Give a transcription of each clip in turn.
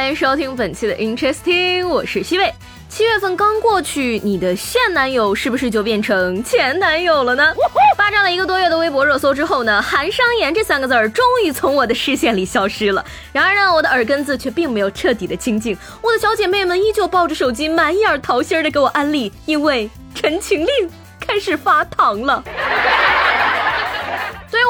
欢迎收听本期的 Interesting，我是西贝。七月份刚过去，你的现男友是不是就变成前男友了呢？霸占了一个多月的微博热搜之后呢，韩商言这三个字儿终于从我的视线里消失了。然而呢，我的耳根子却并没有彻底的清净，我的小姐妹们依旧抱着手机满眼桃心的给我安利，因为陈情令开始发糖了。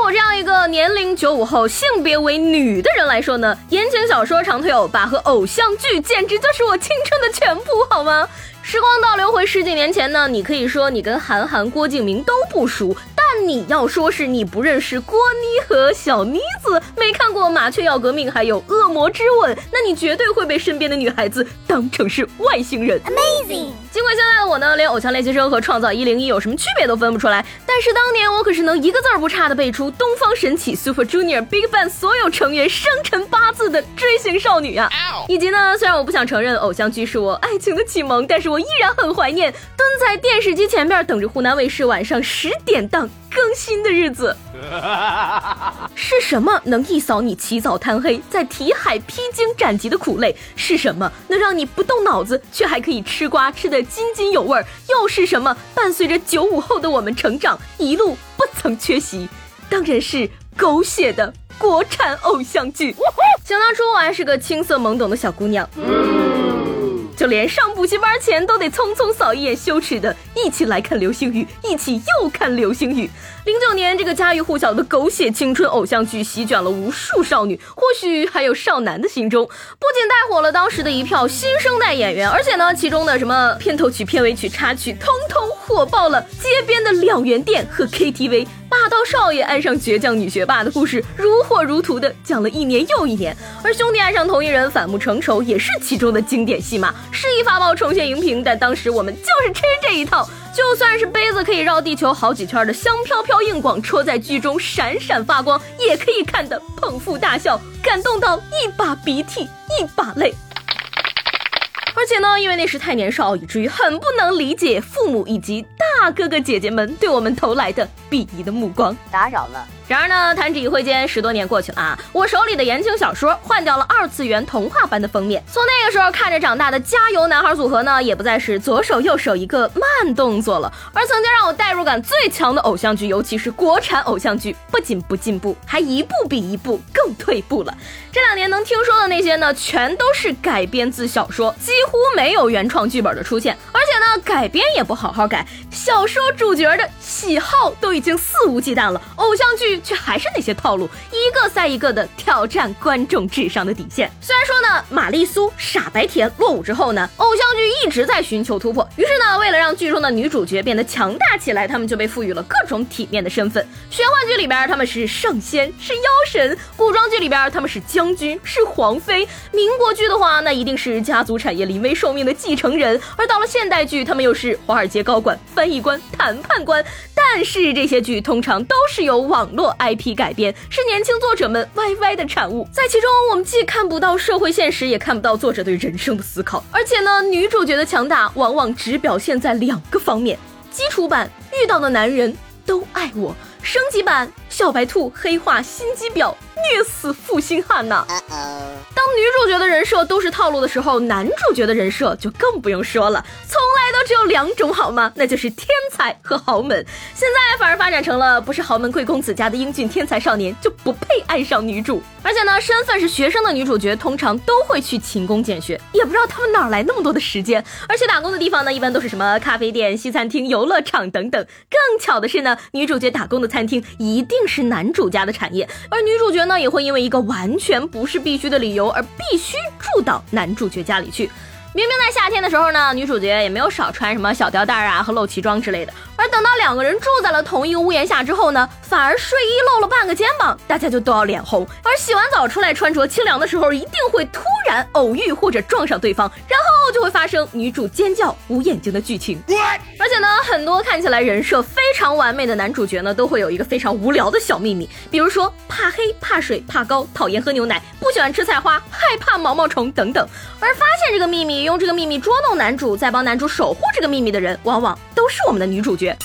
我这样一个年龄九五后、性别为女的人来说呢，言情小说、长腿欧巴和偶像剧简直就是我青春的全部，好吗？时光倒流回十几年前呢，你可以说你跟韩寒、郭敬明都不熟。但你要说是你不认识郭妮和小妮子，没看过《麻雀要革命》还有《恶魔之吻》，那你绝对会被身边的女孩子当成是外星人。Amazing！尽管现在的我呢，连《偶像练习生》和《创造一零一》有什么区别都分不出来，但是当年我可是能一个字儿不差的背出东方神起、Super Junior、Big Bang 所有成员生辰八字的追星少女啊！以及呢，虽然我不想承认偶像剧是我爱情的启蒙，但是我依然很怀念蹲在电视机前面等着湖南卫视晚上十点档。更新的日子 是什么？能一扫你起早贪黑在题海披荆斩棘的苦累？是什么能让你不动脑子却还可以吃瓜吃得津津有味？又是什么伴随着九五后的我们成长，一路不曾缺席？当然是狗血的国产偶像剧。想当初我还是个青涩懵懂的小姑娘。就连上补习班前都得匆匆扫一眼羞耻的，一起来看流星雨，一起又看流星雨。零九年，这个家喻户晓的狗血青春偶像剧席卷了无数少女，或许还有少男的心中，不仅带火了当时的一票新生代演员，而且呢，其中的什么片头曲、片尾曲、插曲，通通火爆了街边的两元店和 KTV。霸道少爷爱上倔强女学霸的故事如火如荼的讲了一年又一年，而兄弟爱上同一人反目成仇也是其中的经典戏码，诗意发报重现荧屏。但当时我们就是吃这一套，就算是杯子可以绕地球好几圈的香飘飘硬广戳在剧中闪闪发光，也可以看得捧腹大笑，感动到一把鼻涕一把泪。而且呢，因为那时太年少，以至于很不能理解父母以及大哥哥姐姐们对我们投来的鄙夷的目光。打扰了。然而呢，弹指一挥间，十多年过去了啊，我手里的言情小说换掉了二次元童话般的封面。从那个时候看着长大的加油男孩组合呢，也不再是左手右手一个慢动作了。而曾经让我代入感最强的偶像剧，尤其是国产偶像剧，不仅不进步，还一步比一步更退步了。这两年能听说的那些呢，全都是改编自小说，几乎没有原创剧本的出现。而且呢，改编也不好好改，小说主角的喜好都已经肆无忌惮了，偶像剧。却还是那些套路，一个赛一个的挑战观众智商的底线。虽然说呢，玛丽苏、傻白甜落伍之后呢，偶像剧一直在寻求突破。于是呢，为了让剧中的女主角变得强大起来，他们就被赋予了各种体面的身份。玄幻剧里边他们是圣仙，是妖神；古装剧里边他们是将军，是皇妃；民国剧的话，那一定是家族产业临危受命的继承人。而到了现代剧，他们又是华尔街高管、翻译官、谈判官。但是这些剧通常都是由网络。IP 改编是年轻作者们 YY 的产物，在其中我们既看不到社会现实，也看不到作者对人生的思考。而且呢，女主角的强大往往只表现在两个方面：基础版遇到的男人都爱我，升级版小白兔黑化心机婊。虐死负心汉呐！当女主角的人设都是套路的时候，男主角的人设就更不用说了，从来都只有两种好吗？那就是天才和豪门。现在反而发展成了不是豪门贵公子家的英俊天才少年就不配爱上女主。而且呢，身份是学生的女主角通常都会去勤工俭学，也不知道他们哪来那么多的时间。而且打工的地方呢，一般都是什么咖啡店、西餐厅、游乐场等等。更巧的是呢，女主角打工的餐厅一定是男主家的产业，而女主角。那也会因为一个完全不是必须的理由而必须住到男主角家里去。明明在夏天的时候呢，女主角也没有少穿什么小吊带啊和露脐装之类的。而等到两个人住在了同一个屋檐下之后呢，反而睡衣露了半个肩膀，大家就都要脸红。而洗完澡出来穿着清凉的时候，一定会突然偶遇或者撞上对方，然后就会发生女主尖叫、捂眼睛的剧情。而且呢，很多看起来人设非常完美的男主角呢，都会有一个非常无聊的小秘密，比如说怕黑、怕水、怕高、讨厌喝牛奶、不喜欢吃菜花、害怕毛毛虫等等。而发现这个秘密，用这个秘密捉弄男主，再帮男主守护这个秘密的人，往往都是我们的女主角。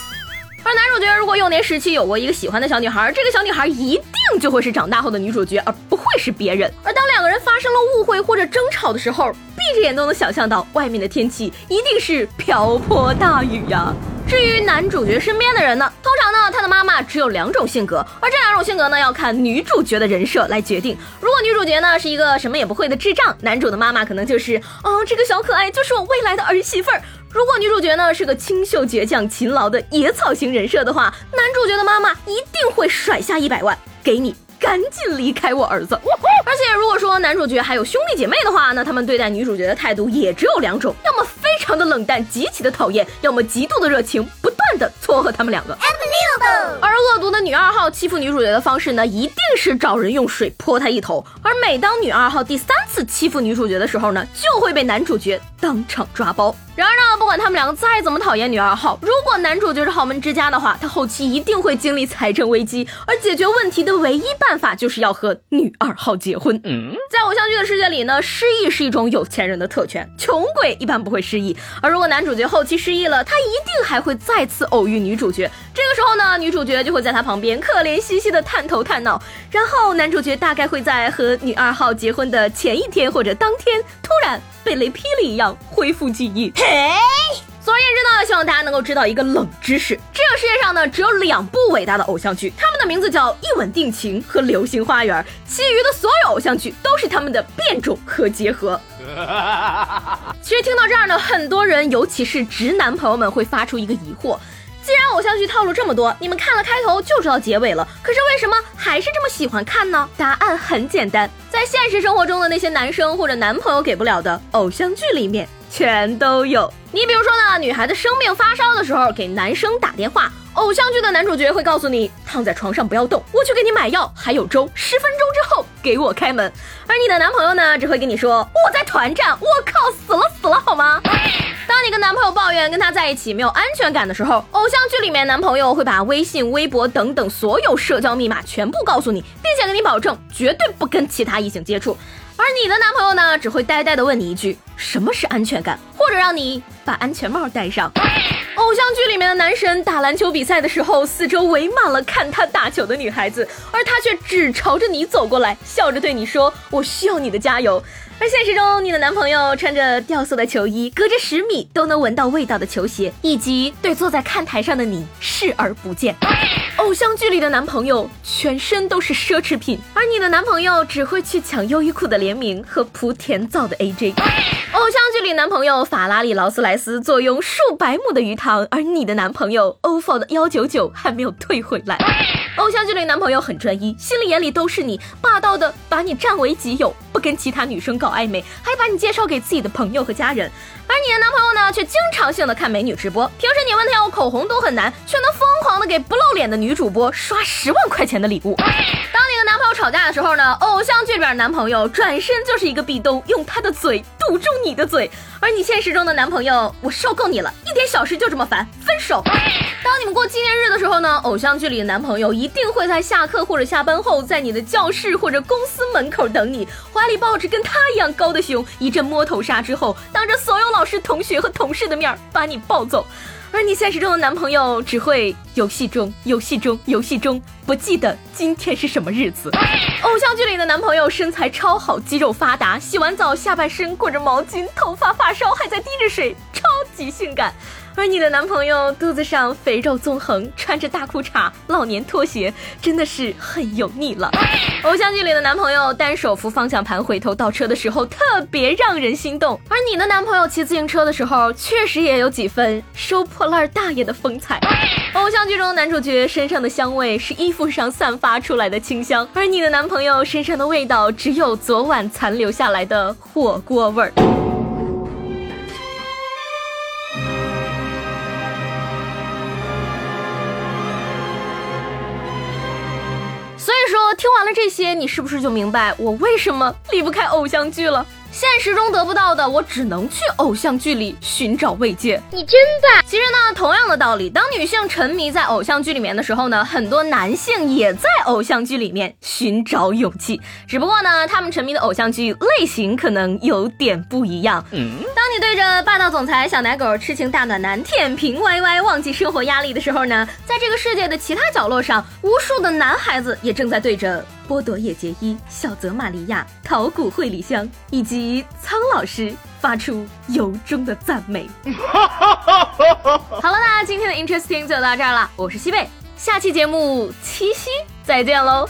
而男主角如果幼年时期有过一个喜欢的小女孩，这个小女孩一定就会是长大后的女主角，而不会是别人。而当两个人发生了误会或者争吵的时候，闭着眼都能想象到外面的天气一定是瓢泼大雨呀。至于男主角身边的人呢，通常呢他的妈妈只有两种性格，而这两种性格呢要看女主角的人设来决定。如果女主角呢是一个什么也不会的智障，男主的妈妈可能就是，哦这个小可爱就是我未来的儿媳妇儿。如果女主角呢是个清秀倔强、勤劳的野草型人设的话，男主角的妈妈一定会甩下一百万给你，赶紧离开我儿子。而且如果说男主角还有兄弟姐妹的话，那他们对待女主角的态度也只有两种：要么常的冷淡，极其的讨厌；要么极度的热情，不断的撮合他们两个。而恶毒的女二号欺负女主角的方式呢，一定是找人用水泼她一头。而每当女二号第三次欺负女主角的时候呢，就会被男主角当场抓包。然而呢，不管他们两个再怎么讨厌女二号，如果男主角是豪门之家的话，他后期一定会经历财政危机，而解决问题的唯一办法就是要和女二号结婚。嗯在偶像剧的世界里呢，失忆是一种有钱人的特权，穷鬼一般不会失忆。而如果男主角后期失忆了，他一定还会再次偶遇女主角，这个时候呢，女主角就会在他旁边可怜兮兮的探头探脑，然后男主角大概会在和女二号结婚的前一天或者当天突然。被雷劈了一样恢复记忆。嘿，总而言之呢，希望大家能够知道一个冷知识：这个世界上呢，只有两部伟大的偶像剧，他们的名字叫《一吻定情》和《流星花园》，其余的所有偶像剧都是他们的变种和结合。其实听到这儿呢，很多人，尤其是直男朋友们会发出一个疑惑。既然偶像剧套路这么多，你们看了开头就知道结尾了，可是为什么还是这么喜欢看呢？答案很简单，在现实生活中的那些男生或者男朋友给不了的，偶像剧里面全都有。你比如说呢，女孩子生病发烧的时候给男生打电话，偶像剧的男主角会告诉你躺在床上不要动，我去给你买药，还有粥，十分钟之后给我开门。而你的男朋友呢，只会跟你说我在团战，我靠，死了死了好？跟他在一起没有安全感的时候，偶像剧里面男朋友会把微信、微博等等所有社交密码全部告诉你，并且跟你保证绝对不跟其他异性接触。而你的男朋友呢，只会呆呆的问你一句：“什么是安全感？”或者让你把安全帽戴上。偶像剧里面的男神打篮球比赛的时候，四周围满了看他打球的女孩子，而他却只朝着你走过来，笑着对你说：“我需要你的加油。”而现实中，你的男朋友穿着掉色的球衣，隔着十米都能闻到味道的球鞋，以及对坐在看台上的你视而不见。偶像剧里的男朋友全身都是奢侈品，而你的男朋友只会去抢优衣库的联名和莆田造的 AJ。偶像剧里男朋友法拉利劳斯莱斯坐拥数百亩的鱼塘，而你的男朋友 OFO 的幺九九还没有退回来。偶像剧里男朋友很专一，心里眼里都是你，霸道的把你占为己有，不跟其他女生搞暧昧，还把你介绍给自己的朋友和家人。而你的男朋友呢，却经常性的看美女直播，平时你问他要口红都很难，却能疯狂的给不露脸的女主播刷十万块钱的礼物。当跟男朋友吵架的时候呢，偶像剧里边男朋友转身就是一个壁咚，用他的嘴堵住你的嘴。而你现实中的男朋友，我受够你了，一点小事就这么烦，分手。当你们过纪念日的时候呢，偶像剧里的男朋友一定会在下课或者下班后，在你的教室或者公司门口等你，怀里抱着跟他一样高的熊，一阵摸头杀之后，当着所有老师、同学和同事的面把你抱走。而你现实中的男朋友只会游戏中、游戏中、游戏中，不记得今天是什么日子。偶像剧里的男朋友身材超好，肌肉发达，洗完澡下半身裹着毛巾，头发发梢还在滴着水，超级性感。而你的男朋友肚子上肥肉纵横，穿着大裤衩、老年拖鞋，真的是很油腻了。偶像剧里的男朋友单手扶方向盘回头倒车的时候，特别让人心动。而你的男朋友骑自行车的时候，确实也有几分收破烂大爷的风采。偶像剧中男主角身上的香味是衣服上散发出来的清香，而你的男朋友身上的味道只有昨晚残留下来的火锅味儿。听完了这些，你是不是就明白我为什么离不开偶像剧了？现实中得不到的，我只能去偶像剧里寻找慰藉。你真棒！其实呢，同样的道理，当女性沉迷在偶像剧里面的时候呢，很多男性也在偶像剧里面寻找勇气。只不过呢，他们沉迷的偶像剧类型可能有点不一样。嗯，当你对着霸道总裁、小奶狗、痴情大暖男舔屏歪歪，忘记生活压力的时候呢，在这个世界的其他角落上，无数的男孩子也正在对着。波多野结衣、小泽玛利亚、考古惠里香以及苍老师发出由衷的赞美。好了，那今天的 Interesting 就到这儿了，我是西贝，下期节目七夕再见喽。